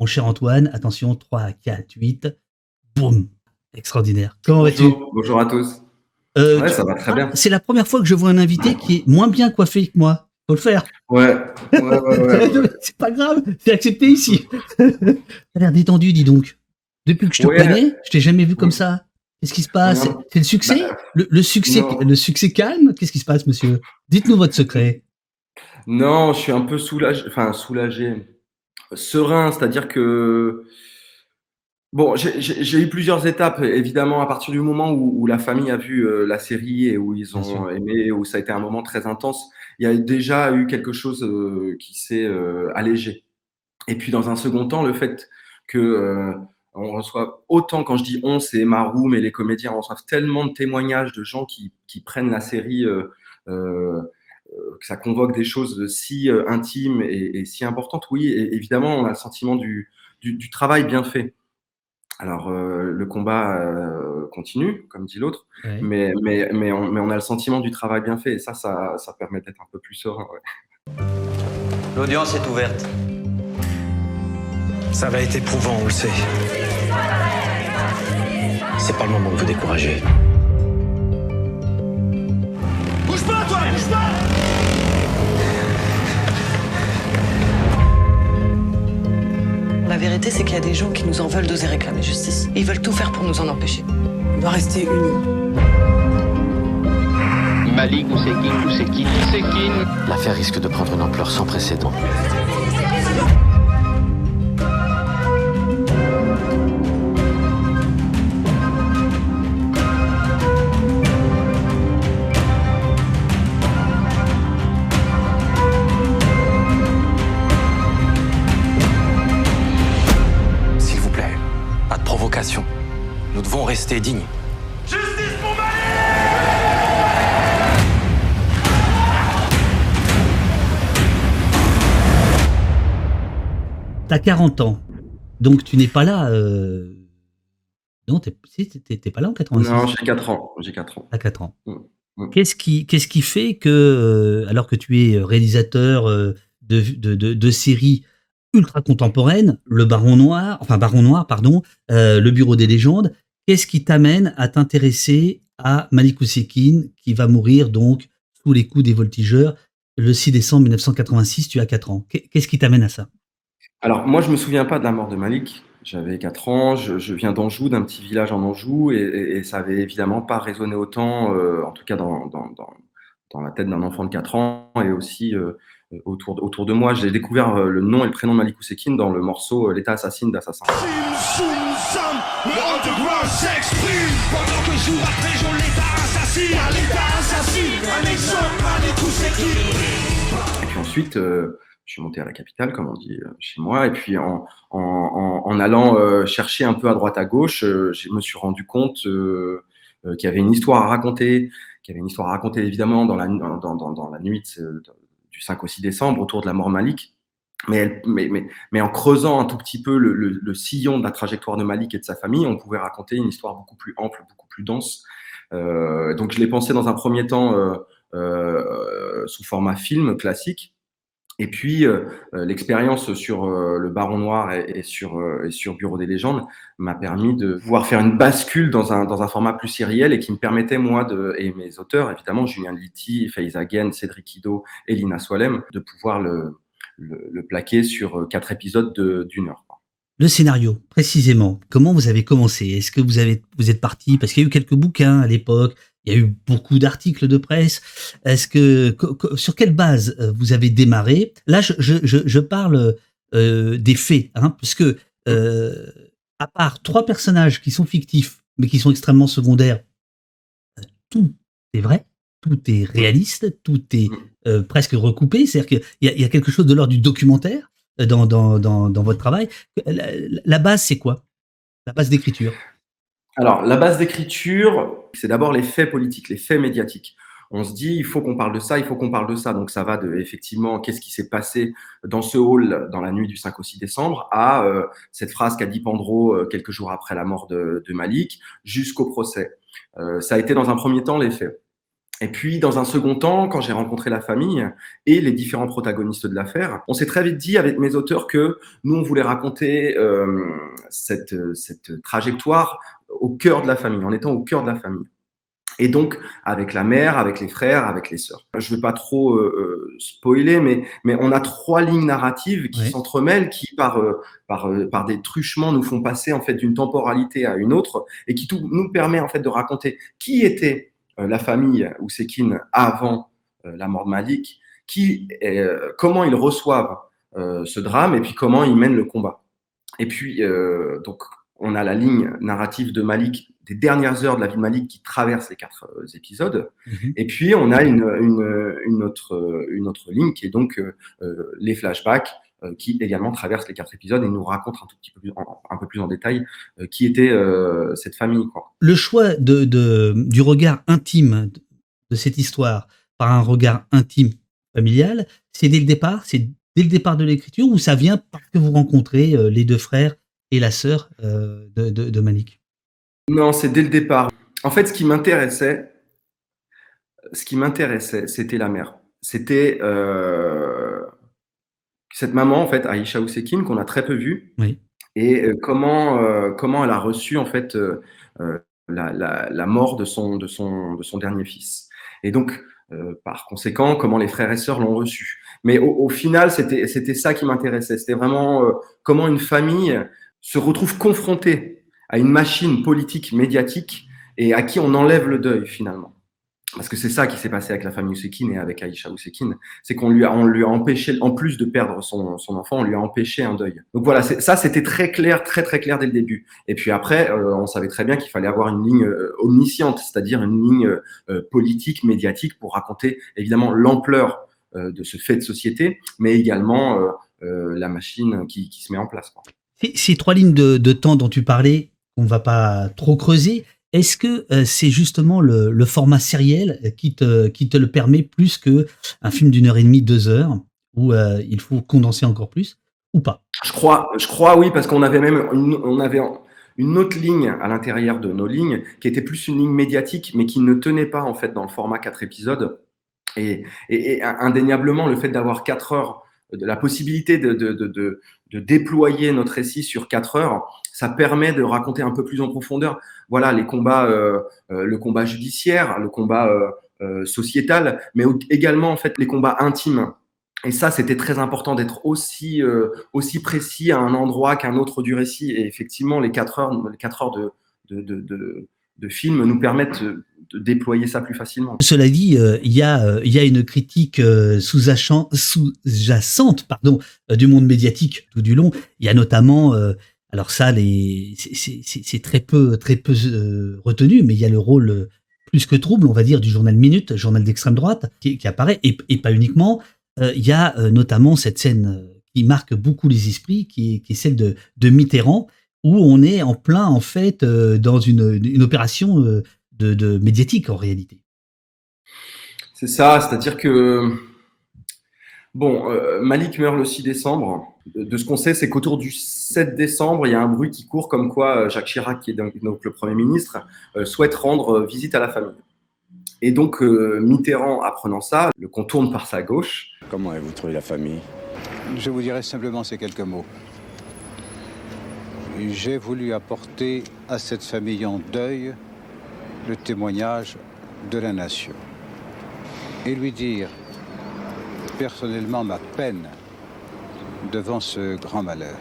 Mon cher Antoine, attention, 3, 4, 8. Boum Extraordinaire. Comment vas-tu? Bonjour, à tous. Euh, Ouais, ça va très bien. C'est la première fois que je vois un invité qui est moins bien coiffé que moi. Faut le faire. Ouais, ouais, ouais, c'est pas grave, c'est accepté ici. T'as l'air détendu, dis donc. Depuis que je te connais, je t'ai jamais vu comme ça. Qu'est-ce qui se passe? C'est le succès? Bah, le, le succès non. le succès calme? Qu'est-ce qui se passe, monsieur? Dites-nous votre secret. Non, je suis un peu soulagé, enfin soulagé, serein, c'est-à-dire que bon, j'ai- eu plusieurs étapes, évidemment, à partir du moment où, où la famille a vu euh, la série et où ils ont aimé, où ça a été un moment très intense, il y a déjà eu quelque chose euh, qui s'est euh, allégé. Et puis dans un second temps, le fait que on reçoit autant, quand je dis on, c'est Maroum et les comédiens, on reçoit tellement de témoignages de gens qui, qui prennent la série, que ça convoque des choses si euh, intimes et, et si importantes. Oui, et, évidemment, on a le sentiment du, du, du travail bien fait. Alors, euh, le combat euh, continue, comme dit l'autre, Ouais. mais, mais, mais, on, mais on a le sentiment du travail bien fait, et ça, ça, ça permet d'être un peu plus serein. ouais. L'audience est ouverte. Ça va être éprouvant, on le sait. C'est pas le moment de vous décourager. Vérité, c'est qu'il y a des gens qui nous en veulent d'oser réclamer justice. Ils veulent tout faire pour nous en empêcher. On doit rester unis. Malik Oussekine, Oussekine. L'affaire risque de prendre une ampleur sans précédent. Rester dignes. Justice pour T'as 40 ans, donc tu n'es pas là. euh, Non, t'es pas là en 86. Non, j'ai 4 ans. J'ai 4 ans. à 4 ans. Mm, mm. Qu'est-ce qui, qu'est-ce qui fait que, euh, alors que tu es réalisateur euh, de, de, de, de séries ultra contemporaines, Le Baron Noir, enfin Baron Noir, pardon, euh, Le Bureau des légendes, qu'est-ce qui t'amène à t'intéresser à Malik Oussekine, qui va mourir donc sous les coups des voltigeurs le 6 décembre 1986, tu as 4 ans. Qu'est- Qu'est-ce qui t'amène à ça? Alors, moi, je me souviens pas de la mort de Malik. J'avais 4 ans, je, viens d'Anjou, d'un petit village en Anjou, et, ça avait évidemment pas résonné autant, euh, en tout cas dans la tête d'un enfant de 4 ans, et aussi euh, autour, de- autour de moi. J'ai découvert euh, le nom et le prénom de Malik dans le morceau euh, L'État assassine d'Assassin. Et puis ensuite, euh, je suis monté à la capitale, comme on dit euh, chez moi. Et puis en, en, en, allant euh, chercher un peu à droite à gauche, euh, je me suis rendu compte euh, euh, qu'il y avait une histoire à raconter, qu'il y avait une histoire à raconter évidemment dans la, dans, dans, dans la nuit de- du 5 au 6 décembre autour de la mort Malik. Mais, elle- mais, mais, mais en creusant un tout petit peu le, le, le sillon de la trajectoire de Malik et de sa famille, on pouvait raconter une histoire beaucoup plus ample, beaucoup plus dense. Euh, donc je l'ai pensé dans un premier temps euh, euh, sous format film classique. Et puis, euh, euh, l'expérience sur euh, le Baron Noir et, sur, Bureau des légendes m'a permis de pouvoir faire une bascule dans un, dans un format plus sériel et qui me permettait, moi, et mes auteurs, évidemment, Julien Litti, Faiza Guen, Cédric Ido et Lina Soilem, de pouvoir le, plaquer sur quatre épisodes de- d'une heure. Le scénario, précisément. Comment vous avez commencé? Est-ce que vous êtes parti? Parce qu'il y a eu quelques bouquins à l'époque, il y a eu beaucoup d'articles de presse. Est-ce que sur quelle base euh, vous avez démarré? Là, je, je, je, je parle euh, des faits, hein, parce que euh, à part trois personnages qui sont fictifs mais qui sont extrêmement secondaires, tout est vrai, tout est réaliste, tout est euh, presque recoupé. C'est-à-dire qu'il y, a- il y a quelque chose de l'ordre du documentaire dans, dans, dans, dans votre travail. La, la base, c'est quoi? La base d'écriture? Alors, la base d'écriture, c'est d'abord les faits politiques, les faits médiatiques. On se dit, il faut qu'on parle de ça, il faut qu'on parle de ça. Donc, ça va de, effectivement, qu'est-ce qui s'est passé dans ce hall dans la nuit du 5 au 6 décembre à euh, cette phrase qu'a dit Pandro euh, quelques jours après la mort de, Malik, jusqu'au procès. Euh, ça a été dans un premier temps les faits. Et puis, dans un second temps, quand j'ai rencontré la famille et les différents protagonistes de l'affaire, on s'est très vite dit avec mes auteurs que nous, on voulait raconter euh, cette, cette trajectoire au cœur de la famille, en étant au cœur de la famille. Et donc, avec la mère, avec les frères, avec les sœurs. Je ne vais pas trop euh, euh, spoiler, mais, mais on a trois lignes narratives qui s'entremêlent, qui par, euh, par, euh, par des truchements nous font passer en fait d'une temporalité à une autre, et qui tout, nous permet en fait de raconter qui était la famille Ousekine avant euh, la mort de Malik, qui, euh, comment ils reçoivent euh, ce drame, et puis comment ils mènent le combat. Et puis, euh, donc, on a la ligne narrative de Malik, des dernières heures de la vie de Malik qui traverse les quatre euh, épisodes. Mhm. Et puis, on a une, une, une, autre, euh, une autre ligne qui est donc euh, euh, les flashbacks euh, qui également traversent les quatre épisodes et nous racontent un tout petit peu plus en, un peu plus en détail euh, qui était euh, cette famille. Quoi. Le choix de, de- du regard intime de- cette histoire par un regard intime familial, c'est dès le départ, c'est dès le départ de l'écriture ou ça vient parce que vous rencontrez euh, les deux frères et la sœur euh, de, de- de Malik? Non, c'est dès le départ. En fait, ce qui m'intéressait, ce qui m'intéressait, c'était la mère. C'était euh, cette maman, en fait, Aïcha Ousekine, qu'on a très peu vue. Oui. Et euh, comment, euh, comment elle a reçu, en fait, euh, la, la, la mort de son, de, son, de son dernier fils. Et donc, par conséquent, comment les frères et sœurs l'ont reçu. Mais au, au final, c'était c'était ça qui m'intéressait. C'était vraiment comment une famille se retrouve confrontée à une machine politique médiatique et à qui on enlève le deuil finalement. Parce que c'est ça qui s'est passé avec la famille Ousekine et avec Aïcha Ousekine, c'est qu'on lui a, empêché, en plus de perdre son, enfant, on lui a empêché un deuil. Donc voilà, ça c'était très clair, très très clair dès le début. Et puis après, euh, on savait très bien qu'il fallait avoir une ligne euh, omnisciente, c'est-à-dire une ligne euh, politique, médiatique, pour raconter évidemment l'ampleur de ce fait de société, mais également la machine qui, se met en place. Ces- trois lignes de, temps dont tu parlais, on va pas trop creuser, est-ce que euh, c'est justement le, format sériel qui te, le permet plus que un film d'une heure et demie, deux heures, où euh, il faut condenser encore plus, ou pas? Je crois, oui, parce qu'on avait même une, autre ligne à l'intérieur de nos lignes qui était plus une ligne médiatique, mais qui ne tenait pas en fait dans le format quatre épisodes. Et, indéniablement, le fait d'avoir quatre heures, de la possibilité de, de déployer notre récit sur quatre heures, ça permet de raconter un peu plus en profondeur. Voilà les combats, euh, euh, le combat judiciaire, le combat euh, euh, sociétal, mais également en fait les combats intimes. Et ça, c'était très important d'être aussi, précis à un endroit qu'un autre du récit. Et effectivement, les quatre heures, les quatre heures de, de, nous permettent de, déployer ça plus facilement. Cela dit, il y, a, une critique euh, sous-jacent- sous-jacente pardon, du monde médiatique tout du long. Il y a notamment, alors ça, c'est- très peu, très peu euh, retenu, mais il y a le rôle euh, plus que trouble, on va dire, du journal Minute, journal d'extrême droite, qui, qui apparaît, et, et pas uniquement. Euh, il y a euh, notamment cette scène euh, qui marque beaucoup les esprits, qui est, qui est celle de, de Mitterrand, où on est en plein, en fait, euh, dans une, une opération de, de médiatique, en réalité. C'est ça, c'est-à-dire que bon, euh, Malik meurt le 6 décembre. De, ce qu'on sait, c'est qu'autour du 7 décembre, il y a un bruit qui court comme quoi euh, Jacques Chirac, qui est donc, donc le Premier ministre, euh, souhaite rendre visite à la famille. Et donc euh, Mitterrand, apprenant ça, le contourne par sa gauche. Comment avez-vous trouvé la famille? Je vous dirai simplement ces quelques mots. J'ai voulu apporter à cette famille en deuil le témoignage de la nation et lui dire personnellement ma peine devant ce grand malheur.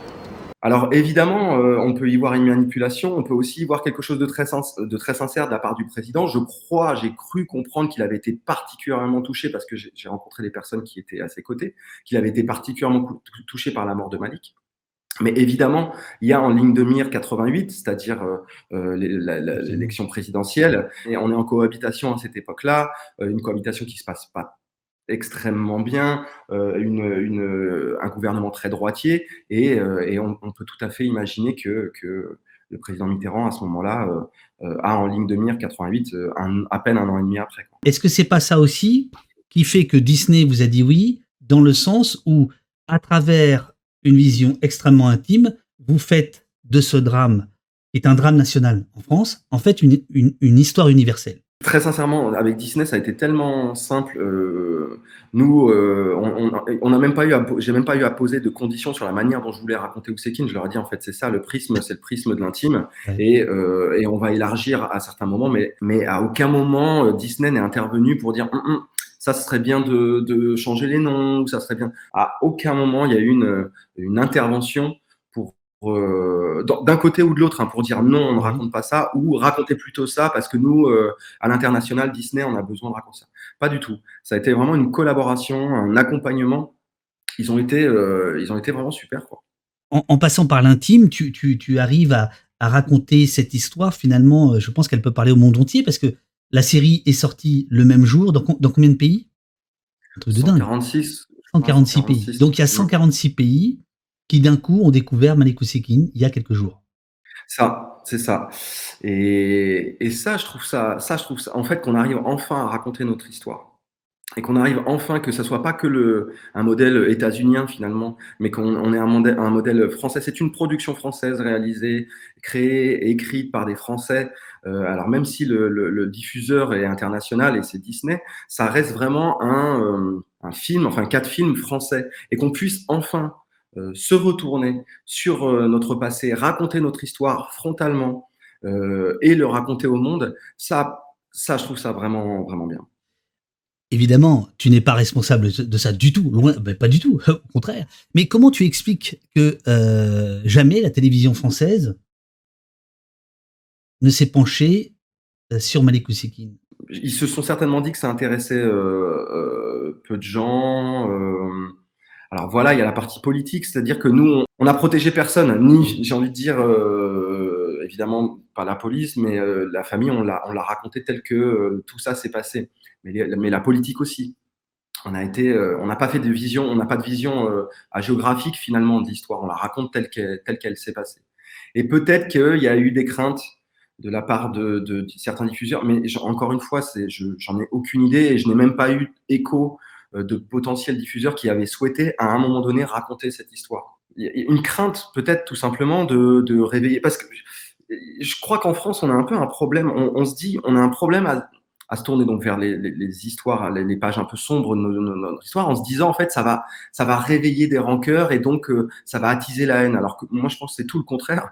Alors évidemment, euh, on peut y voir une manipulation, on peut aussi y voir quelque chose de très, de très sincère de la part du président. Je crois, j'ai cru comprendre qu'il avait été particulièrement touché, parce que j'ai rencontré des personnes qui étaient à ses côtés, qu'il avait été particulièrement touché par la mort de Malik. Mais évidemment, il y a en ligne de mire 88, c'est-à-dire euh, euh, l'élection présidentielle, et on est en cohabitation à cette époque-là, une cohabitation qui se passe pas extrêmement bien, euh, un gouvernement très droitier, et, euh, on, peut tout à fait imaginer que, le président Mitterrand, à ce moment-là, euh, a en ligne de mire 88, euh, un- à peine un an et demi après. Est-ce que c'est pas ça aussi qui fait que Disney vous a dit oui, dans le sens où, à travers une vision extrêmement intime, vous faites de ce drame, qui est un drame national en France, en fait une histoire universelle? Très sincèrement, avec Disney, ça a été tellement simple. Euh, nous, euh, on n'a même pas eu, j'ai même pas eu à poser de conditions sur la manière dont je voulais raconter Ousekine. Je leur ai dit en fait, c'est ça le prisme, c'est le prisme de l'intime, et, euh, et, on va élargir à certains moments, mais, mais à aucun moment Disney n'est intervenu pour dire hum, hum, ça serait bien de, de, changer les noms, ça serait bien. À aucun moment il y a eu une, une intervention euh, d'un côté ou de l'autre, hein, pour dire non, on ne raconte pas ça, ou raconter plutôt ça, parce que nous, euh, à l'international, Disney, on a besoin de raconter ça. Pas du tout. Ça a été vraiment une collaboration, un accompagnement. Ils ont été, euh, ils ont été vraiment super. Quoi. En, passant par l'intime, tu, tu, tu, arrives à, à, raconter cette histoire. Finalement, je pense qu'elle peut parler au monde entier, parce que la série est sortie le même jour. Dans, dans combien de pays? 146. 146 pays. Donc il y a 146 pays qui d'un coup ont découvert Malekousekine il y a quelques jours. Ça, c'est ça. Et, ça, je trouve ça, ça, je trouve ça, en fait, qu'on arrive enfin à raconter notre histoire. Et qu'on arrive enfin que ça soit pas que le, un modèle états-unien finalement, mais qu'on ait un modèle, français. C'est une production française réalisée, créée écrite par des Français. Euh, alors même si le, diffuseur est international et c'est Disney, ça reste vraiment un, euh, film, enfin quatre films français, et qu'on puisse enfin se retourner sur euh, notre passé, raconter notre histoire frontalement euh, et le raconter au monde, ça, ça, je trouve ça vraiment, vraiment bien. Évidemment, tu n'es pas responsable de ça du tout, loin, ben, pas du tout, au contraire. Mais comment tu expliques que jamais la télévision française ne s'est penchée sur Malik Ousekine? Ils se sont certainement dit que ça intéressait peu de gens. Alors voilà, il y a la partie politique, c'est-à-dire que nous, on n'a protégé personne, ni, j'ai envie de dire, euh, évidemment, pas la police, mais euh, la famille, on l'a, on l'a raconté tel que euh, tout ça s'est passé. Mais, la politique aussi. On a été, on n'a pas fait de vision, on n'a pas de vision géographique finalement de l'histoire. On la raconte telle qu'elle, s'est passée. Et peut-être qu'il y a eu des craintes de la part de, de, certains diffuseurs, mais encore une fois, c'est, je, j'en ai aucune idée et je n'ai même pas eu écho euh, de potentiels diffuseurs qui avaient souhaité à un moment donné raconter cette histoire. Une crainte peut-être tout simplement de, de réveiller, parce que je crois qu'en France on a un peu un problème, on, se dit on a un problème à, à se tourner donc vers les, les, histoires, les, pages un peu sombres de notre histoire, en se disant en fait ça va, ça va réveiller des rancœurs et donc euh, ça va attiser la haine. Alors que moi je pense que c'est tout le contraire.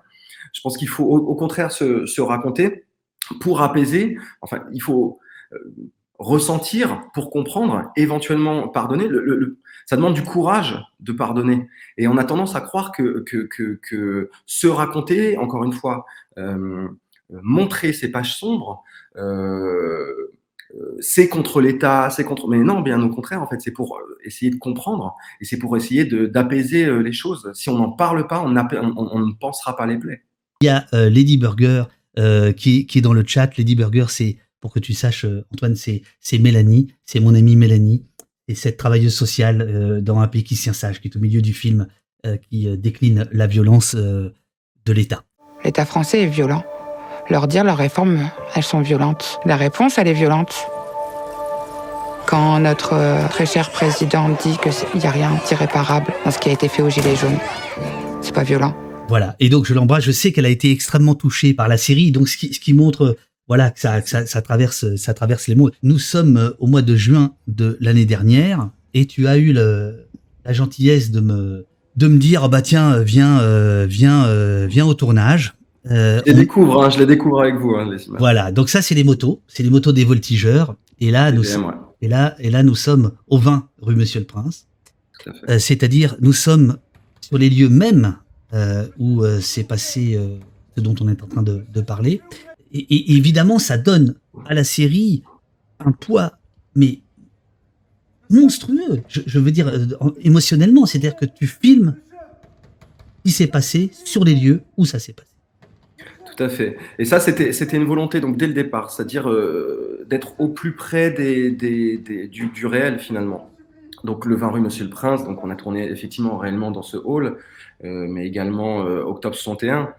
Je pense qu'il faut au, contraire se, se, raconter pour apaiser. Enfin, il faut euh, ressentir pour comprendre, éventuellement pardonner. Ça demande du courage de pardonner. Et on a tendance à croire que, que, que, se raconter, encore une fois, euh, montrer ces pages sombres, euh, c'est contre l'État, c'est contre. Mais non, bien au contraire, en fait, c'est pour essayer de comprendre et c'est pour essayer d'apaiser euh, les choses. Si on n'en parle pas, on, ne pensera pas les plaies. Il y a euh, Lady Burger euh, qui, qui est dans le chat. Lady Burger, c'est pour que tu saches, euh, Antoine, c'est Mélanie, c'est mon amie Mélanie, et cette travailleuse sociale euh, dans un pays qui sage, qui est au milieu du film, euh, qui décline la violence de l'État. L'État français est violent. Leur dire leurs réformes, elles sont violentes. La réponse, elle est violente. Quand notre très cher président dit qu'il n'y a rien d'irréparable dans ce qui a été fait aux Gilets jaunes, c'est pas violent. Voilà, et donc je l'embrasse, je sais qu'elle a été extrêmement touchée par la série, donc ce qui, ce qui montre voilà, que ça, ça, ça, traverse, ça traverse les mots. Nous sommes euh, au mois de juin de l'année dernière et tu as eu le, la gentillesse de me, de me dire, oh bah tiens, viens, euh, viens, euh, viens au tournage. Euh, je les découvre, hein, je les découvre avec vous. Hein, les voilà, donc ça c'est les motos, c'est les motos des voltigeurs. Et là, nous sommes, et là, et là, nous sommes au 20 rue Monsieur le Prince. C'est-à-dire, nous sommes sur les lieux mêmes où s'est passé ce dont on est en train de, de parler et, évidemment, ça donne à la série un poids, mais monstrueux. Je, veux dire euh, émotionnellement, c'est-à-dire que tu filmes ce qui s'est passé sur les lieux où ça s'est passé. Tout à fait. Et ça, c'était une volonté donc dès le départ, c'est-à-dire euh, d'être au plus près du, réel finalement. Donc le 20 rue Monsieur le Prince, donc on a tourné effectivement réellement dans ce hall, euh, mais également Octobre 61,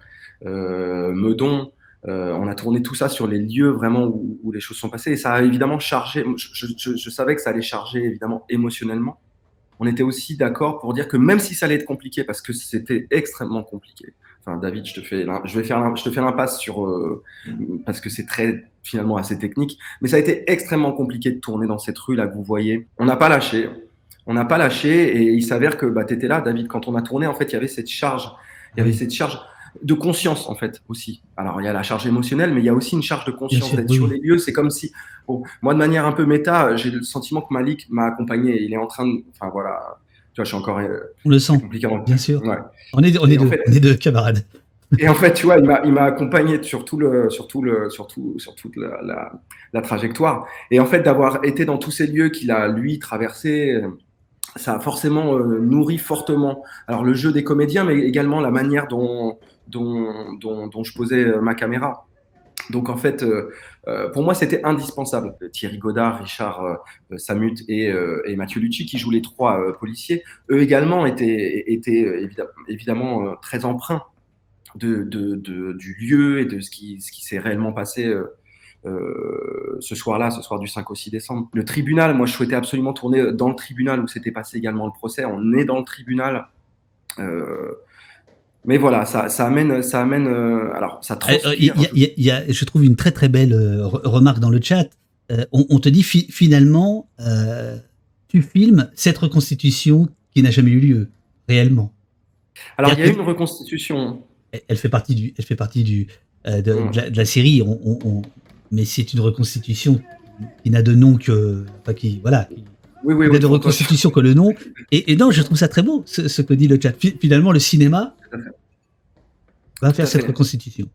Meudon, euh, on a tourné tout ça sur les lieux vraiment où, les choses sont passées et ça a évidemment chargé. Je, savais que ça allait charger évidemment émotionnellement. On était aussi d'accord pour dire que même si ça allait être compliqué, parce que c'était extrêmement compliqué, Enfin, David, je te fais, je vais faire, je te fais l'impasse sur euh, parce que c'est très finalement assez technique. Mais ça a été extrêmement compliqué de tourner dans cette rue là que vous voyez. On n'a pas lâché, on n'a pas lâché, et il s'avère que bah, tu étais là, David, quand on a tourné. En fait, il y avait cette charge, il y avait cette charge de conscience en fait aussi. Alors il y a la charge émotionnelle, mais il y a aussi une charge de conscience d'être sur les lieux. C'est comme si, moi de manière un peu méta, j'ai le sentiment que Malik m'a accompagné. Il est en train de, enfin voilà, tu vois, je suis encore. Euh, on le sent. Bien sûr. On est, on est, deux, on est deux camarades. Et en fait, tu vois, il m'a accompagné sur tout le, sur tout le, sur tout, sur toute la, la, la, trajectoire. Et en fait, d'avoir été dans tous ces lieux qu'il a lui traversé, ça a forcément euh, nourri fortement. Alors le jeu des comédiens, mais également la manière dont dont, je posais euh, ma caméra. Donc en fait, euh, euh, pour moi, c'était indispensable. Thierry Godard, Richard Samut et, Mathieu Lucci, qui jouent les trois policiers, eux également étaient, étaient évidemment très de, du lieu et de ce qui, s'est réellement passé ce soir-là, ce soir du 5 au 6 décembre. Le tribunal, moi, je souhaitais absolument tourner dans le tribunal où s'était passé également le procès. On est dans le tribunal. Mais voilà, ça, ça amène, ça amène. Euh, alors, ça euh, transpire. Il y, a, je trouve une très très belle euh, remarque dans le chat. on, te dit finalement, tu filmes cette reconstitution qui n'a jamais eu lieu réellement. Alors, il y a une reconstitution. Elle fait partie du, elle fait partie du de, hmm. la, série. On, mais c'est une reconstitution qui n'a de nom que, enfin, qui voilà. oui, oui, oui, de reconstitution que le nom. Et, et, non, je trouve ça très beau, ce, ce que dit le chat. Finalement, le cinéma, on va faire cette reconstitution.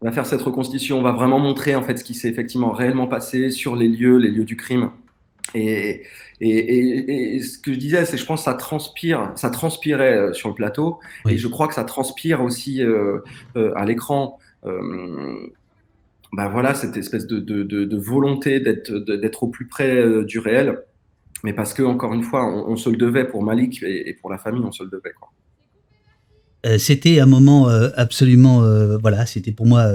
On va faire cette reconstitution. On va vraiment montrer en fait ce qui s'est effectivement réellement passé sur les lieux, les lieux du crime. Et, et, et, ce que je disais, c'est je pense ça transpire, ça transpirait euh, sur le plateau, et je crois que ça transpire aussi euh, euh, à l'écran. Euh, bah voilà, cette espèce de, de, de, de volonté d'être au plus près du réel, mais parce que encore une fois, on, on se le devait pour Malik et, pour la famille, on se le devait. Quoi. Euh, c'était un moment euh, absolument, euh, voilà, c'était pour moi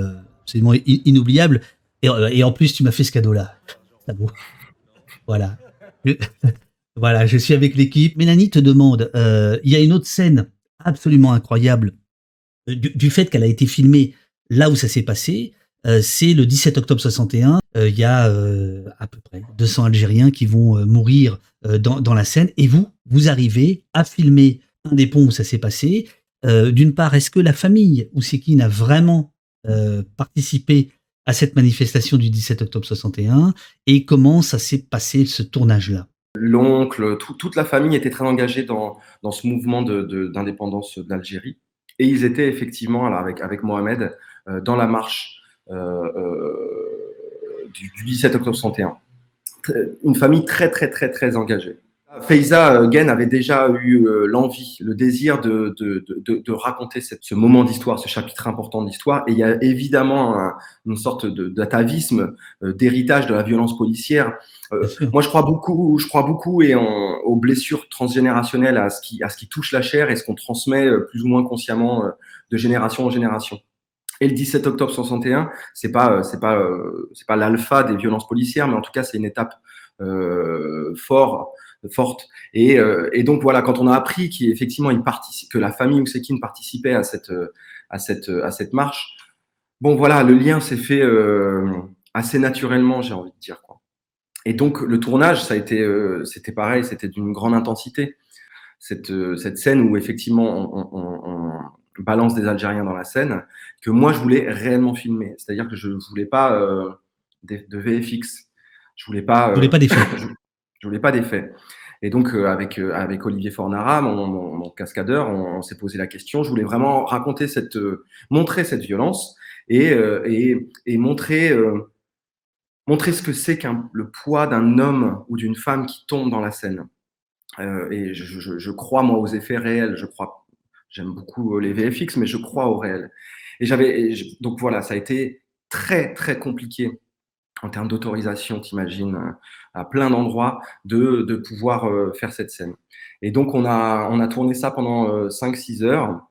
absolument inoubliable. Et, en plus, tu m'as fait ce cadeau-là. Voilà. voilà, je suis avec l'équipe. Mélanie te demande, il y a une autre scène absolument incroyable du, fait qu'elle a été filmée là où ça s'est passé. c'est le 17 octobre 61. Il y a à peu près 200 Algériens qui vont mourir dans, dans la scène. Et vous, vous arrivez à filmer un des ponts où ça s'est passé euh, d'une part, est-ce que la famille Ousekine a vraiment euh, participé à cette manifestation du 17 octobre 61 et comment ça s'est passé ce tournage-là? L'oncle, toute la famille était très engagée dans, ce mouvement d'indépendance de, d'Algérie et ils étaient effectivement avec Mohamed euh, dans la marche du, du 17 octobre 61. Une famille très très très très engagée. Feiza euh, Gen avait déjà eu euh, l'envie, le désir de, de, de, de raconter cette, ce moment d'histoire, ce chapitre important d'histoire. Et il y a évidemment une sorte d'atavisme, euh, d'héritage de la violence policière. moi, je crois beaucoup, je crois beaucoup et en, aux blessures transgénérationnelles, à ce qui, à ce qui touche la chair et ce qu'on transmet plus ou moins consciemment de génération en génération. Et le 17 octobre 61, c'est pas, c'est pas, c'est pas l'alpha des violences policières, mais en tout cas, c'est une étape euh, forte forte. Et, euh, et, donc voilà, quand on a appris qu'effectivement il participe, que la famille Ousekine participait à cette, à cette, à cette marche, bon voilà, le lien s'est fait euh, assez naturellement, j'ai envie de dire. Quoi. Et donc le tournage, ça a été, euh, c'était pareil, c'était d'une grande intensité. Cette, cette scène où effectivement on, on, on, balance des Algériens dans la scène, que moi je voulais réellement filmer. C'est-à-dire que je ne voulais pas de, de, VFX. Je voulais pas. voulais pas des je voulais pas d'effet. Et donc, euh, avec, euh, avec Olivier Fornara, mon, cascadeur, on, s'est posé la question. Je voulais vraiment raconter cette, euh, montrer cette violence et, et, et montrer, montrer ce que c'est qu'un le poids d'un homme ou d'une femme qui tombe dans la scène. et je, je, je, crois, moi, aux effets réels. Je crois, j'aime beaucoup les VFX, mais je crois au réel. Et j'avais, donc voilà, ça a été très, très compliqué en termes d'autorisation, t'imagines, euh, à plein d'endroits, de, de pouvoir euh, faire cette scène. Et donc, on a, on a tourné ça pendant 5-6 euh, heures.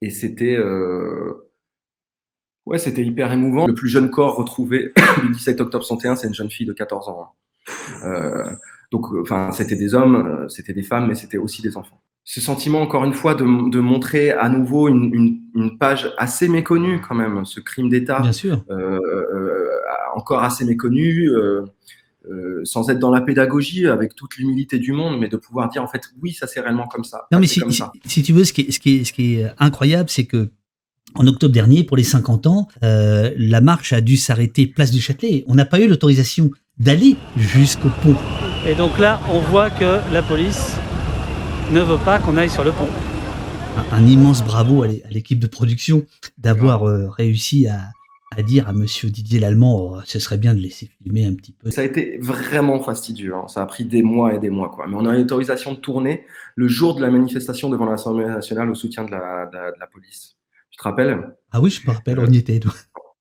Et c'était ouais, c'était hyper émouvant. Le plus jeune corps retrouvé le 17 octobre 61, c'est une jeune fille de 14 ans. Euh, donc, enfin, c'était des hommes, c'était des femmes, mais c'était aussi des enfants. ce sentiment, encore une fois, de, de montrer à nouveau une, une, une, page assez méconnue quand même, ce crime d'État. Bien sûr. Euh, euh, encore assez méconnu, euh, sans être dans la pédagogie, avec toute l'humilité du monde, mais de pouvoir dire en fait, oui, ça c'est réellement comme ça. Non, mais si, si, si, tu veux, ce qui est, ce qui est, ce qui est incroyable, c'est que en octobre dernier, pour les 50 ans, euh, la marche a dû s'arrêter place du Châtelet. On n'a pas eu l'autorisation d'aller jusqu'au pont. Et donc là, on voit que la police ne veut pas qu'on aille sur le pont. Un, un immense bravo à l'équipe de production d'avoir euh, réussi à, à, dire à monsieur Didier Lallemand, oh, ce serait bien de laisser filmer un petit peu. Ça a été vraiment fastidieux, hein. ça a pris des mois et des mois. Quoi. Mais on a eu l'autorisation de tourner le jour de la manifestation devant l'Assemblée nationale au soutien de la, de, de la police. Tu te rappelles? Ah oui, je me rappelle, on y était.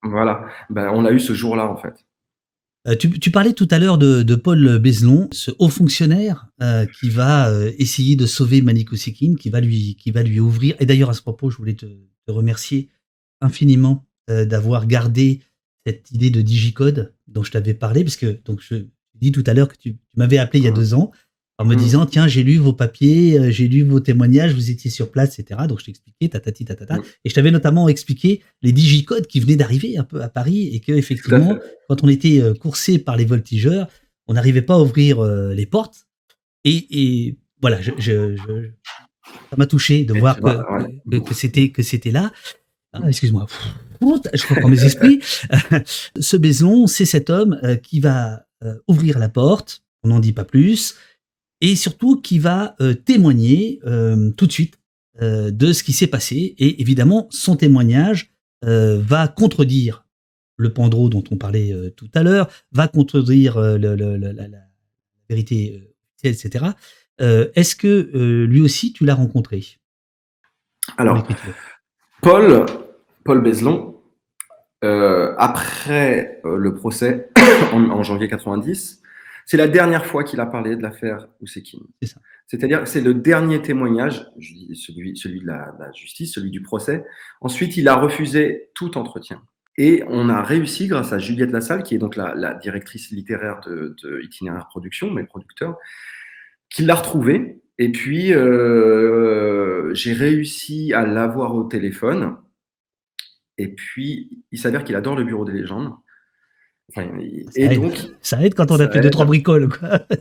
Voilà, ben, on a eu ce jour-là en fait. Euh, tu, tu, parlais tout à l'heure de, de, Paul Bézelon, ce haut fonctionnaire euh, qui va euh, essayer de sauver Maniko Sekin, qui va lui, qui va lui ouvrir. Et d'ailleurs, à ce propos, je voulais te, te remercier infiniment euh, d'avoir gardé cette idée de digicode dont je t'avais parlé, parce que donc je dis tout à l'heure que tu, tu m'avais appelé il y a deux ans en me disant tiens j'ai lu vos papiers, euh, j'ai lu vos témoignages, vous étiez sur place, etc. Donc je t'expliquais tatati tatata, et je t'avais notamment expliqué les digicodes qui venaient d'arriver un peu à Paris et que effectivement quand on était euh, coursé par les voltigeurs, on n'arrivait pas à ouvrir euh, les portes. Et, et voilà, je, je, je ça m'a touché de voir que, que, que c'était que c'était là. Ah, excuse-moi, je reprends mes esprits. Ce Bézon, c'est cet homme qui va ouvrir la porte. On n'en dit pas plus et surtout qui va euh, témoigner euh, tout de suite euh, de ce qui s'est passé. Et évidemment, son témoignage va contredire le Pandro dont on parlait tout à l'heure, va contredire le, le, la, la, vérité etc. Est-ce que lui aussi, tu l'as rencontré? Alors, Paul, Paul Bézelon, après le procès en, en janvier 90, c'est la dernière fois qu'il a parlé de l'affaire Oussekine. C'est-à-dire c'est le dernier témoignage, celui, celui de la, la, justice, celui du procès. Ensuite, il a refusé tout entretien. Et on a réussi, grâce à Juliette Lassalle, qui est donc la, la directrice littéraire de, de, Itinéraire Production, mais producteur, qu'il l'a retrouvé. Et puis, euh, j'ai réussi à l'avoir au téléphone. Et puis, il s'avère qu'il adore le Bureau des légendes. Enfin, et ça donc, aide. ça aide quand on a fait deux trois bricoles.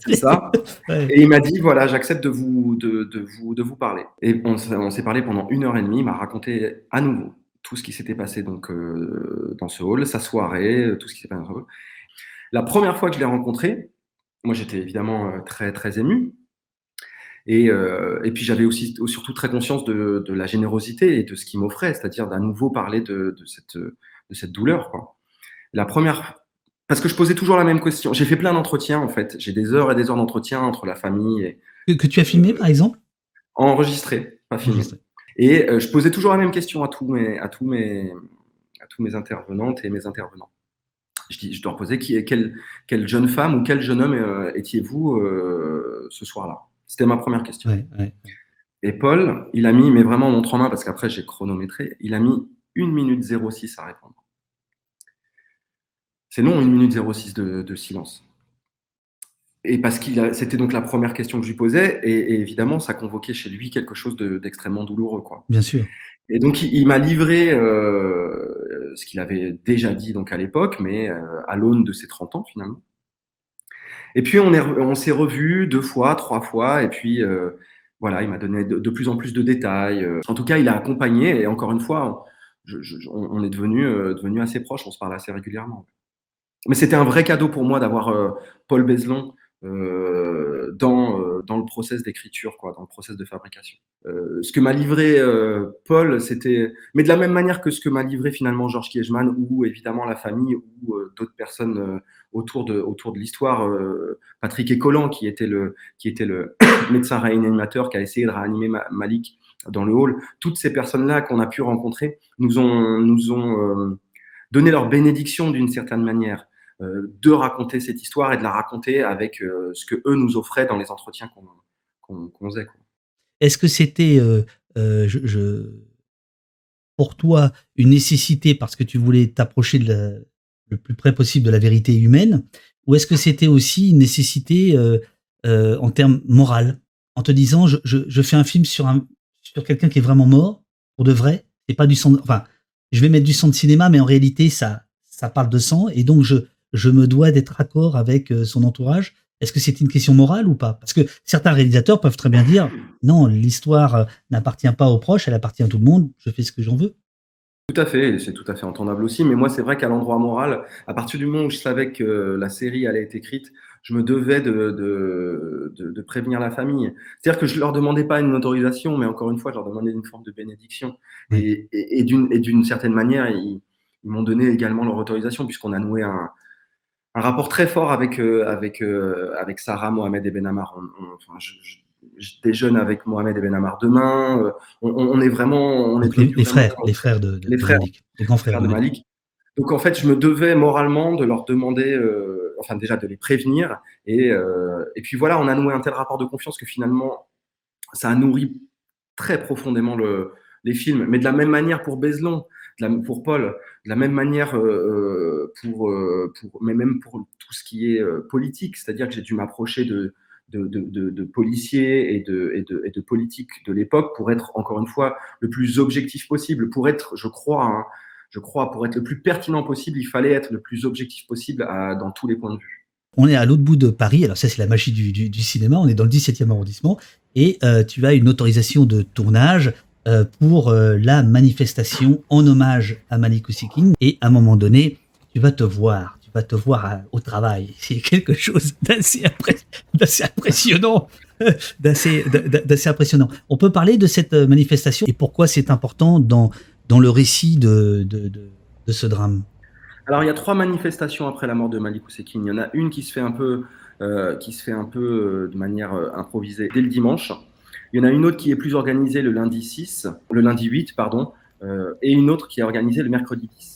C'est ça. ouais. Et il m'a dit voilà, j'accepte de vous de, de, vous de vous parler. Et on, on s'est parlé pendant une heure et demie. Il m'a raconté à nouveau tout ce qui s'était passé donc euh, dans ce hall, sa soirée, tout ce qui s'est passé dans ce hall. La première fois que je l'ai rencontré, moi j'étais évidemment euh, très très ému. Et, euh, et puis j'avais aussi surtout très conscience de, de, la générosité et de ce qu'il m'offrait, c'est-à-dire d'à nouveau parler de, de, cette, de cette douleur. Quoi. La première parce que je posais toujours la même question. J'ai fait plein d'entretiens, en fait. J'ai des heures et des heures d'entretien entre la famille et. Que, que, tu as filmé, par exemple? Enregistré, pas filmé. Enregistré. Et euh, je posais toujours la même question à tous mes, à tous mes, à tous mes intervenantes et mes intervenants. Je, dis, je dois poser qui, quelle, quelle jeune femme ou quel jeune homme euh, étiez-vous euh, ce soir-là? C'était ma première question. Ouais, ouais. Et Paul, il a mis, mais vraiment montre en main, parce qu'après j'ai chronométré, il a mis 1 minute 06 à répondre. C'est non, 1 minute 06 de, de silence. Et parce qu'il c'était donc la première question que je lui posais, et, et, évidemment, ça convoquait chez lui quelque chose d'extrêmement de, douloureux, quoi. Bien sûr. Et donc, il, il m'a livré euh, ce qu'il avait déjà dit donc à l'époque, mais euh, à l'aune de ses 30 ans finalement. Et puis, on, est, on s'est revus deux fois, trois fois, et puis euh, voilà, il m'a donné de, plus en plus de détails. En tout cas, il a accompagné, et encore une fois, on est euh, devenu assez proches, on se parle assez régulièrement. Mais c'était un vrai cadeau pour moi d'avoir euh, Paul Bézelon euh, dans, euh, le process d'écriture, quoi, dans le process de fabrication. Euh, ce que m'a livré euh, Paul, c'était, mais de la même manière que ce que m'a livré finalement Georges Kiechman ou évidemment la famille ou euh, d'autres personnes autour de autour de l'histoire, Patrick Écolan qui était le qui était le médecin réanimateur qui a essayé de réanimer Malik dans le hall. Toutes ces personnes-là qu'on a pu rencontrer nous ont nous ont donné leur bénédiction d'une certaine manière euh, de raconter cette histoire et de la raconter avec euh, ce que eux nous offraient dans les entretiens qu'on qu faisait. Est-ce que c'était euh, pour toi une nécessité parce que tu voulais t'approcher le plus près possible de la vérité humaine ou est-ce que c'était aussi une nécessité euh, euh, en termes moral en te disant je, je, je fais un film sur un sur quelqu'un qui est vraiment mort pour de vrai. C'est pas du sang. enfin, je vais mettre du sang de cinéma, mais en réalité ça ça parle de sang et donc je je me dois d'être accord avec euh, son entourage. Est-ce que c'est une question morale ou pas? Parce que certains réalisateurs peuvent très bien dire non, l'histoire n'appartient pas aux proches, elle appartient à tout le monde. Je fais ce que j'en veux. Tout à fait, c'est tout à fait entendable aussi. Mais moi, c'est vrai qu'à l'endroit moral, à partir du moment où je savais que la série allait être écrite, je me devais de, de, de, de prévenir la famille. C'est-à-dire que je leur demandais pas une autorisation, mais encore une fois, je leur demandais une forme de bénédiction. Et, et, et d'une et d'une certaine manière, ils, ils m'ont donné également leur autorisation, puisqu'on a noué un, un rapport très fort avec, euh, avec, euh, avec Sarah, Mohamed et Benamar. On, on, enfin, je, je, je déjeune avec Mohamed et Benamar demain. Euh, On, on est vraiment. On est les, frères, les frères de, de- les de frères, Malik, les grands frères, de Malik. Donc en fait, je me devais moralement de leur demander, euh, enfin déjà de les prévenir. Et, euh, et puis voilà, on a noué un tel rapport de confiance que finalement, ça a nourri très profondément le, les films. Mais de la même manière pour de la- pour Paul, de la même manière euh, pour, pour, mais même pour tout ce qui est politique. C'est-à-dire que j'ai dû m'approcher de, de, policiers et de, politiques de l'époque pour être, encore une fois, le plus objectif possible, pour être, je crois, hein, je crois, pour être le plus pertinent possible, il fallait être le plus objectif possible dans tous les points de vue. On est à l'autre bout de Paris, alors ça c'est la magie du, cinéma, on est dans le 17e arrondissement, et euh, tu as une autorisation de tournage euh, pour euh, la manifestation en hommage à Malik Ousekine, et à un moment donné, tu vas te voir, vas te voir à- au travail. C'est quelque chose d'assez impressionnant. On peut parler de cette euh, manifestation et pourquoi c'est important dans, le récit de, ce drame? Alors, il y a trois manifestations après la mort de Malik. Il y en a une qui se fait un peu, euh, qui se fait un peu euh, de manière euh, improvisée dès le dimanche. Il y en a une autre qui est plus organisée le lundi 6, le lundi 8, pardon, euh, et une autre qui est organisée le mercredi 10.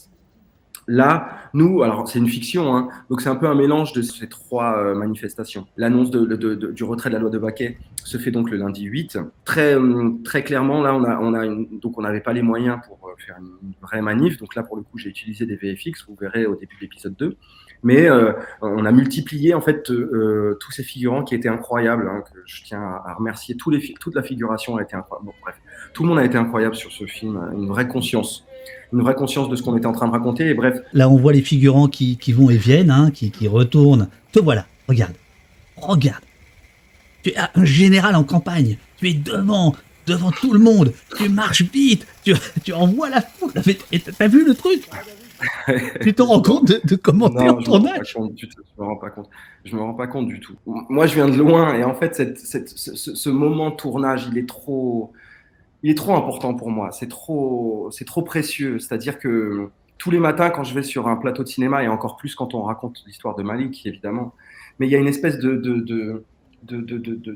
Là, nous, alors c'est une fiction, hein, donc c'est un peu un mélange de ces trois euh, manifestations. L'annonce du retrait de la loi de Baquet se fait donc le lundi 8. Très, euh, très clairement, là, on a, on a une- donc on n'avait pas les moyens pour euh, faire une, vraie manif. Donc là, pour le coup, j'ai utilisé des VFX, vous verrez au début de l'épisode 2. Mais euh, on a multiplié en fait euh, tous ces figurants qui étaient incroyables. hein, que je tiens à, remercier. Toute la figuration a été incroyable. Bon, bref, tout le monde a été incroyable sur ce film. Une vraie conscience, une vraie conscience de ce qu'on était en train de raconter. Et bref, Là, on voit les figurants qui, qui vont et viennent, hein, qui, qui retournent. Te voilà, regarde, regarde. Tu es un général en campagne. Tu es devant, devant tout le monde. Tu marches vite. Tu, tu envoies la foule. T'as vu le truc? Tu te rends compte de, de comment t'es en tournage? compte. Je me rends pas compte. Je me rends pas compte du tout. Moi, je viens de loin et en fait, cette, cette- ce, moment tournage, il est trop, il est trop important pour moi. C'est trop, c'est trop précieux. C'est-à-dire que tous les matins, quand je vais sur un plateau de cinéma et encore plus quand on raconte l'histoire de Malik, évidemment, mais il y a une espèce de,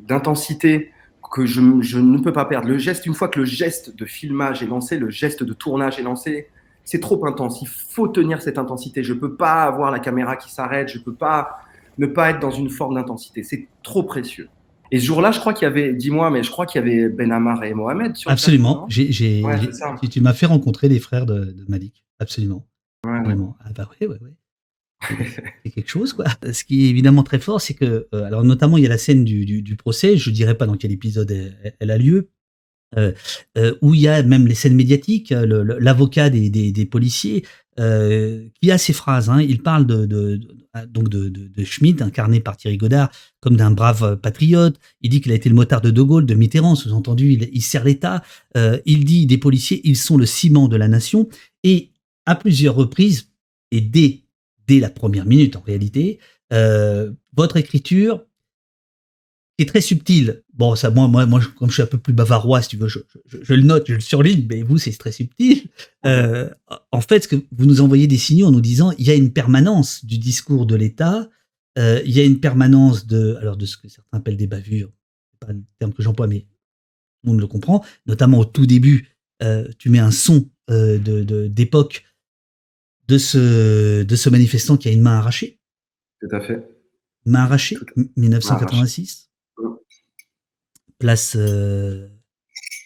d'intensité que je, ne peux pas perdre. Le geste, une fois que le geste de filmage est lancé, le geste de tournage est lancé, c'est trop intense. Il faut tenir cette intensité. Je peux pas avoir la caméra qui s'arrête. Je peux pas ne pas être dans une forme d'intensité. C'est trop précieux. Et ce jour-là, je crois qu'il y avait, dis-moi, mais je crois qu'il y avait Ben Amar et Mohamed sur Absolument. J'ai, Ouais, tu, m'as fait rencontrer les frères de, de Malik. Absolument. ouais. Vraiment. Ah bah ouais, ouais, ouais. C'est quelque chose, quoi. Ce qui est évidemment très fort, c'est que, euh, alors notamment, il y a la scène du, du, du procès, je dirais pas dans quel épisode elle, elle a lieu, euh, euh, où il y a même les scènes médiatiques, l'avocat des, policiers, euh, qui a ces phrases. Hein, il parle de, de, de- donc de, Schmitt, incarné par Thierry Godard, comme d'un brave euh, patriote. Il dit qu'il a été le motard de De Gaulle, de Mitterrand, sous-entendu, il, sert l'État. Euh, il dit des policiers, ils sont le ciment de la nation. Et à plusieurs reprises, et dès, dès la première minute en réalité, votre écriture qui est très subtile. Bon, ça, moi, moi, moi, comme je suis un peu plus bavarois, si tu veux, je, je- je le note, je le surligne, mais vous, c'est très subtil. Euh, en fait, ce que vous nous envoyez des signaux en nous disant, il y a une permanence du discours de l'État, euh, il y a une permanence de, alors de ce que certains appellent des bavures, c'est pas le terme que j'emploie, mais tout le monde le comprend. Notamment au tout début, euh, tu mets un son euh, de de- d'époque de ce de ce manifestant qui a une main arrachée, Tout à fait. main arrachée, 1986 Mm. Place, euh,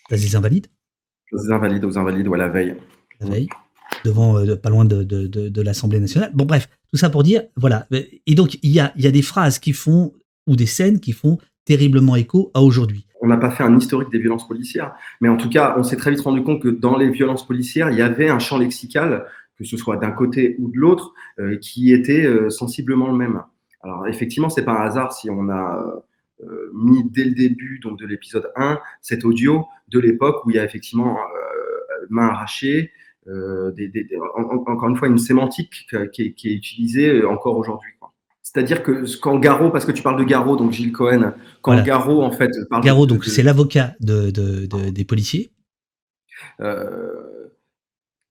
place des Invalides, Aux invalides, aux invalides, ou à la veille. la veille, devant, euh, pas loin de, de, de, de l'Assemblée nationale. Bon, bref, tout ça pour dire, voilà. Et donc, il y a, il y a des phrases qui font, ou des scènes qui font terriblement écho à aujourd'hui. On n'a pas fait un historique des violences policières, mais en tout cas, on s'est très vite rendu compte que dans les violences policières, il y avait un champ lexical, que ce soit d'un côté ou de l'autre, euh, qui était euh, sensiblement le même. Alors effectivement, c'est pas un hasard si on a mis dès le début donc de l'épisode 1 cet audio de l'époque où il y a effectivement euh, main arrachée, euh, des, des, en, encore une fois une sémantique qui est, qui est utilisée encore aujourd'hui. C'est-à-dire que quand Garot, parce que tu parles de Garot, donc Gilles Cohen, quand Voilà. Garot en fait parle Garot, de- donc c'est l'avocat de- des policiers. Euh,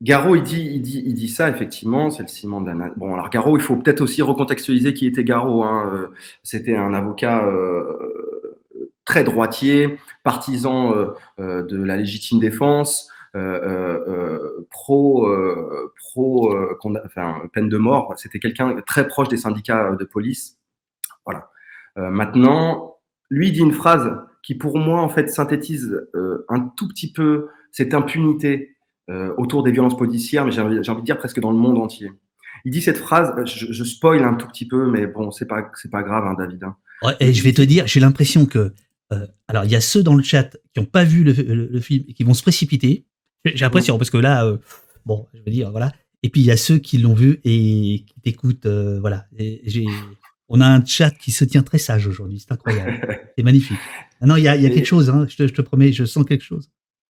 Garot, il dit, il, dit, il dit ça, effectivement, c'est le ciment na- Bon, alors Garot, il faut peut-être aussi recontextualiser qui était Garot. hein. Euh, C'était un avocat euh, très droitier, partisan euh, de la légitime défense, pro, pro peine de mort. C'était quelqu'un très proche des syndicats de police. Voilà. Maintenant, lui dit une phrase qui, pour moi, en fait, synthétise un tout petit peu cette impunité autour des violences policières, mais j'ai envie, de dire presque dans le monde entier. Il dit cette phrase, je, je spoil un tout petit peu, mais bon, c'est pas, c'est pas grave, hein, David. hein. Ouais, et je vais te dire, j'ai l'impression que. euh, alors, il y a ceux dans le chat qui n'ont pas vu le, le- le film et qui vont se précipiter. J'ai l'impression, parce que là, euh, bon, je veux dire, voilà. Et puis, il y a ceux qui l'ont vu et qui t'écoutent. euh, voilà. Et on a un chat qui se tient très sage aujourd'hui. C'est incroyable. C'est magnifique. Ah non, il y a, il y a quelque chose, hein, je, te, je te promets, je sens quelque chose.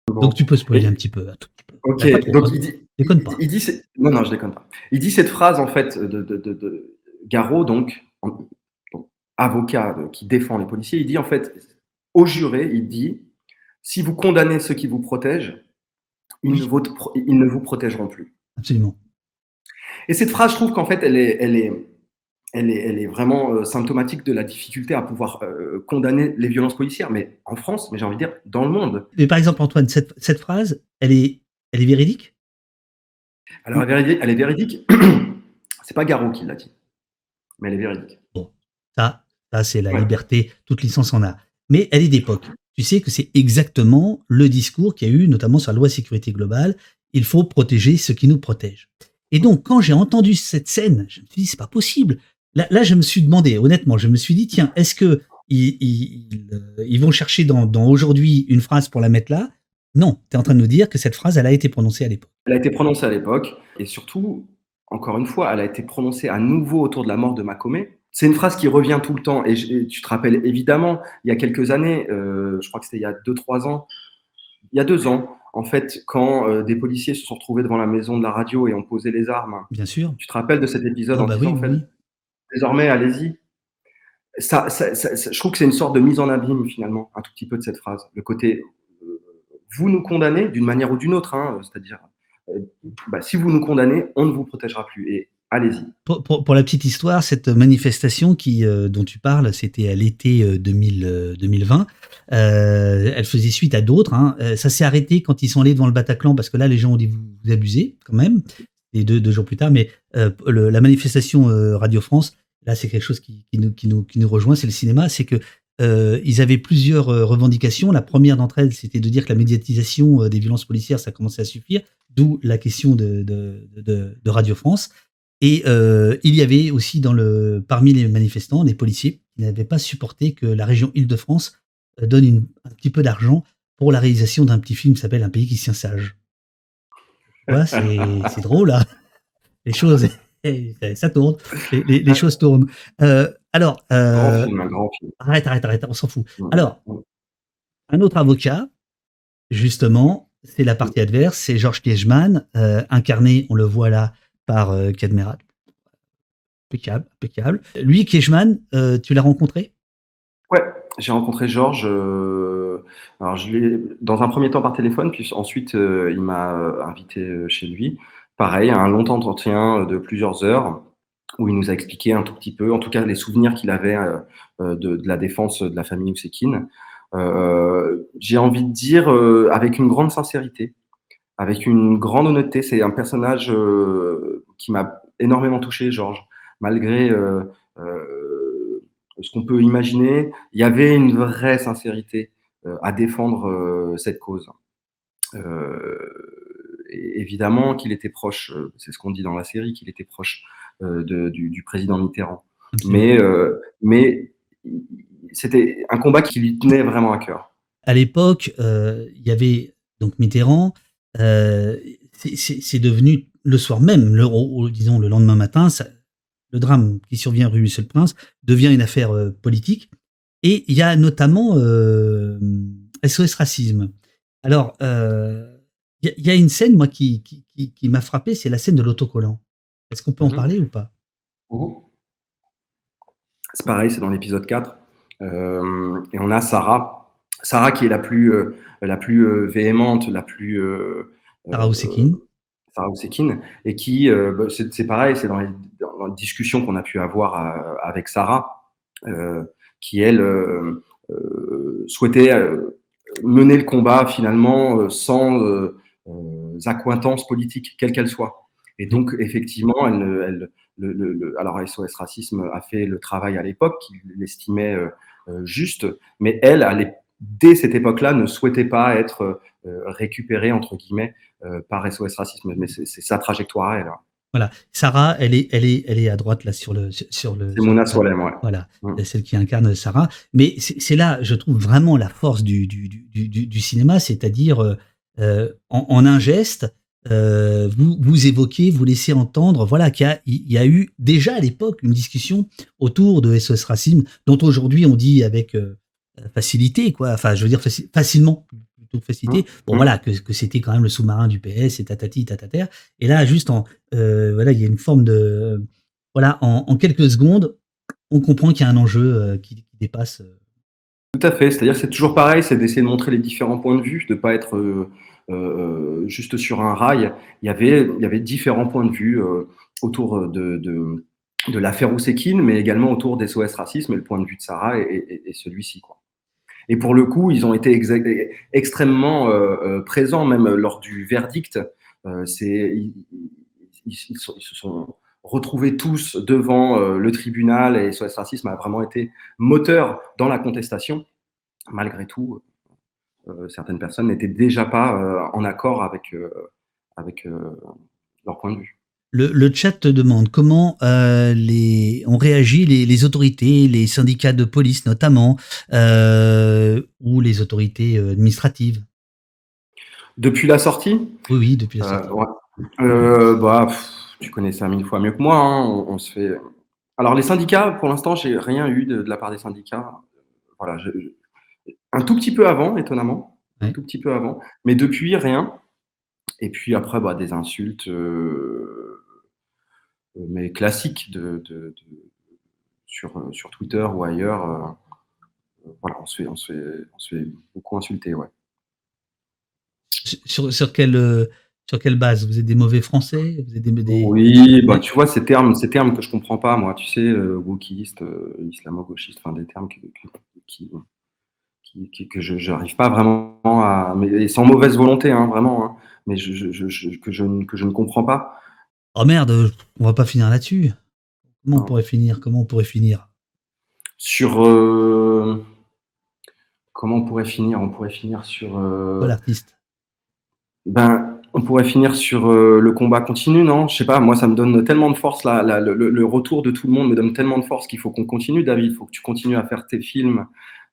Bon. Donc, tu peux spoiler un petit peu. un tout. Ok, trop, donc il dit, Déconne il- pas. il dit c'est- non, non, je déconne pas. Il dit cette phrase en fait de, de, de, de Garot, donc, en- donc, avocat euh, qui défend les policiers. Il dit en fait au juré, il dit si vous condamnez ceux qui vous protègent, ils, Oui. ne, vous, ils ne vous protégeront plus. Absolument. Et cette phrase, je trouve qu'en fait, elle est, elle est, elle est, elle est vraiment euh, symptomatique de la difficulté à pouvoir euh, condamner les violences policières, mais en France, mais j'ai envie de dire dans le monde. Mais par exemple, Antoine, cette, cette phrase, elle est, elle est véridique? Alors, elle est véridique. C'est pas Garot qui l'a dit, mais elle est véridique. Ça, ça c'est la Ouais. liberté, toute licence en a. Mais elle est d'époque. Tu sais que c'est exactement le discours qu'il y a eu, notamment sur la loi sécurité globale. Il faut protéger ceux qui nous protègent. Et donc, quand j'ai entendu cette scène, je me suis dit, c'est pas possible. Là, là, je me suis demandé, honnêtement, je me suis dit, tiens, est-ce que ils, euh, ils vont chercher dans, dans aujourd'hui une phrase pour la mettre là? Non, tu es en train de nous dire que cette phrase, elle a été prononcée à l'époque. Elle a été prononcée à l'époque, et surtout, encore une fois, elle a été prononcée à nouveau autour de la mort de Macomet. C'est une phrase qui revient tout le temps, et, je- et tu te rappelles évidemment, il y a quelques années, euh, je crois que c'était il y a 2-3 ans, il y a deux ans, en fait, quand euh, des policiers se sont retrouvés devant la maison de la radio et ont posé les armes, Bien sûr. tu te rappelles de cet épisode Oh, en bah disant, oui, en fait, oui. désormais, allez-y. Ça, ça- ça- ça- je trouve que c'est une sorte de mise en abîme, finalement, un tout petit peu de cette phrase. Le côté, vous nous condamnez d'une manière ou d'une autre, hein, c'est-à-dire, euh, bah, si vous nous condamnez, on ne vous protégera plus. Et allez-y. Pour, la petite histoire, cette manifestation euh, dont tu parles, c'était à l'été euh, 2000, euh, 2020. Euh, elle faisait suite à d'autres. hein. Ça s'est arrêté quand ils sont allés devant le Bataclan parce que là, les gens ont dit vous, vous abusez quand même. Et deux, jours plus tard, mais la manifestation Radio France, là, c'est quelque chose qui, qui nous, qui, nous, qui nous rejoint, c'est le cinéma. C'est que euh, ils avaient plusieurs euh, revendications. La première d'entre elles, c'était de dire que la médiatisation euh, des violences policières, ça commençait à suffire. D'où la question de, de, de- de Radio France. Et il y avait aussi dans le, parmi les manifestants des policiers qui n'avaient pas supporté que la région Île-de-France donne une- un petit peu d'argent pour la réalisation d'un petit film qui s'appelle Un pays qui tient sage. Vois, c'est c'est drôle, là. Les choses, ça tourne, les, les- les choses tournent. Euh, alors, euh, film, film. arrête, arrête, arrête, on s'en fout. Mm. Alors, un autre avocat, justement, c'est la partie adverse, c'est Georges Kiechman, euh, incarné, on le voit là, par euh, Cadmerat. Impeccable, impeccable. Lui, Kiechman, euh, tu l'as rencontré? Ouais, j'ai rencontré Georges. euh, alors, je l'ai dans un premier temps par téléphone, puis ensuite il m'a invité chez lui. Pareil, un long entretien de plusieurs heures où il nous a expliqué un tout petit peu, en tout cas les souvenirs qu'il avait euh, euh, de, la défense de la famille Oussekine. Euh, j'ai envie de dire avec une grande sincérité, avec une grande honnêteté. C'est un personnage qui m'a énormément touché, Georges, malgré ce qu'on peut imaginer. Il y avait une vraie sincérité à défendre cette cause. Évidemment qu'il était proche, c'est ce qu'on dit dans la série, qu'il était proche de- du, du président Mitterrand. Mais, euh, mais c'était un combat qui lui tenait vraiment à cœur. à l'époque, euh, il y avait donc Mitterrand. euh, c'est- devenu le soir même, le, disons le lendemain matin, ça- le drame qui survient rue Monsieur le Prince devient une affaire euh, politique. Et il y a notamment euh, SOS Racisme. Alors, euh, il y, a- il y a une scène, moi, qui, qui, qui- qui m'a frappé, c'est la scène de l'autocollant. Est-ce qu'on peut en Mhm. parler ou pas? C'est pareil, c'est dans l'épisode 4. Euh, et on a Sarah. Sarah qui est la plus, euh, la plus euh, véhémente, la plus. euh, Sarah euh, Oussekine. Sarah Oussekine, et qui, euh, bah, c'est c'est pareil, c'est dans les, dans les discussions qu'on a pu avoir avec Sarah, euh, qui elle euh, euh, souhaitait euh, mener le combat finalement euh, sans euh, euh, accointance politique, quelle qu'elle soit. Et donc effectivement, elle, ne- elle, le, le- le- alors SOS Racisme a fait le travail à l'époque qu'il l'estimait euh, euh, juste, mais elle, à dès cette époque-là, ne souhaitait pas être euh, récupérée entre guillemets euh, par SOS Racisme. Mais c'est sa trajectoire à elle. hein. Voilà. Sarah, elle est, elle est, elle est à droite là sur le, sur le. C'est Mona Solem, ouais. Voilà, Mm. celle qui incarne Sarah. Mais c'est là, je trouve vraiment la force du, du, du, du- cinéma, c'est-à-dire euh, en, en un geste, euh, vous, vous évoquez, vous laissez entendre, voilà, qu'il y a, il y a eu déjà à l'époque une discussion autour de SOS Racisme, dont aujourd'hui on dit avec euh, facilité, quoi. Enfin, je veux dire faci- facilement, plutôt que facilité. Bon, Mm. voilà, que, que c'était quand même le sous-marin du PS et tatati tatater. Et là, juste en, euh, voilà, il y a une forme de, voilà, en, en quelques secondes, on comprend qu'il y a un enjeu qui, qui dépasse. Tout à fait. C'est-à-dire, c'est toujours pareil, c'est d'essayer de montrer les différents points de vue, de ne pas être euh, euh, juste sur un rail. Il y avait, il y avait différents points de vue euh, autour de, de, l'affaire Oussekine, mais également autour des SOS Racisme, et le point de vue de Sarah est celui-ci. Quoi. Et pour le coup, ils ont été extrêmement présents, même lors du verdict. C'est, ils, ils- se sont retrouvés tous devant le tribunal et SOS Racisme a vraiment été moteur dans la contestation. Malgré tout, certaines personnes n'étaient déjà pas euh, en accord avec, euh, avec euh, leur point de vue. Le, le chat te demande comment euh, les, ont réagi les, les autorités, les syndicats de police notamment, euh, ou les autorités euh, administratives. Depuis la sortie? Oui, oui, depuis la Euh, sortie. ouais. Euh, bah, pff, tu connais ça mille fois mieux que moi. hein, On, on se fait. Alors les syndicats, pour l'instant, j'ai rien eu de, de la part des syndicats. Voilà, je- un tout petit peu avant, étonnamment, un tout petit peu avant, mais depuis rien. Et puis après, bah, des insultes, euh, mais classiques de, de- de- sur, euh, sur Twitter ou ailleurs. euh, voilà, on se fait, on se fait, on se fait beaucoup insulter, ouais. Sur, sur, quelle, euh, sur quelle base? Vous êtes des mauvais français? Vous êtes des, des- Oui, bah, tu vois, ces termes, ces termes que je comprends pas, moi, tu sais, euh, wokiste, euh, islamo-gauchiste, enfin, des termes qui, qui, qui- qui- que je n'arrive pas vraiment à. Mais sans mauvaise volonté, hein, vraiment, hein, mais je, je- je- je- que, je, ne- que je ne comprends pas. Oh merde, on va pas finir là-dessus. Comment on pourrait finir? Comment on pourrait finir? Sur. euh, comment on pourrait finir? On pourrait finir sur. euh, Pas l'artiste? Ben, on pourrait finir sur euh, le combat continu, non? Je sais pas, moi ça me donne tellement de force, là, là, le, retour de tout le monde me donne tellement de force qu'il faut qu'on continue, David, il faut que tu continues à faire tes films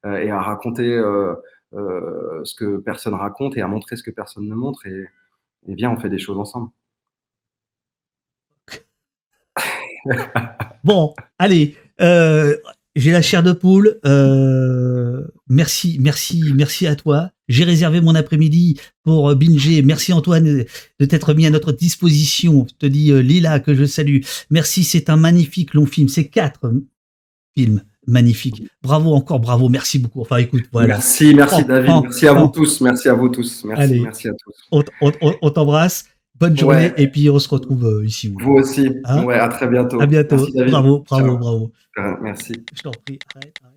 et à raconter euh, euh, ce que personne raconte et à montrer ce que personne ne montre et, et bien on fait des choses ensemble. Bon, allez, euh, j'ai la chair de poule. euh, merci, merci, merci à toi. J'ai réservé mon après-midi pour euh, binger. Merci Antoine de t'être mis à notre disposition. Je te dis euh, Lila que je salue. Merci, c'est un magnifique long film. C'est quatre euh, films magnifiques. Bravo encore, bravo. Merci beaucoup. Enfin, écoute, voilà. Merci, merci David, oh, merci à vous tous, merci à vous tous, merci, Allez. merci à tous. On, on- on- on t'embrasse. Bonne journée Ouais. et puis on se retrouve euh, ici. Vous aussi, Hein ouais, à très bientôt. À bientôt. Merci, David. bravo, bravo, Ciao. bravo. Euh, Merci. Je t'en prie. Arrête, arrête.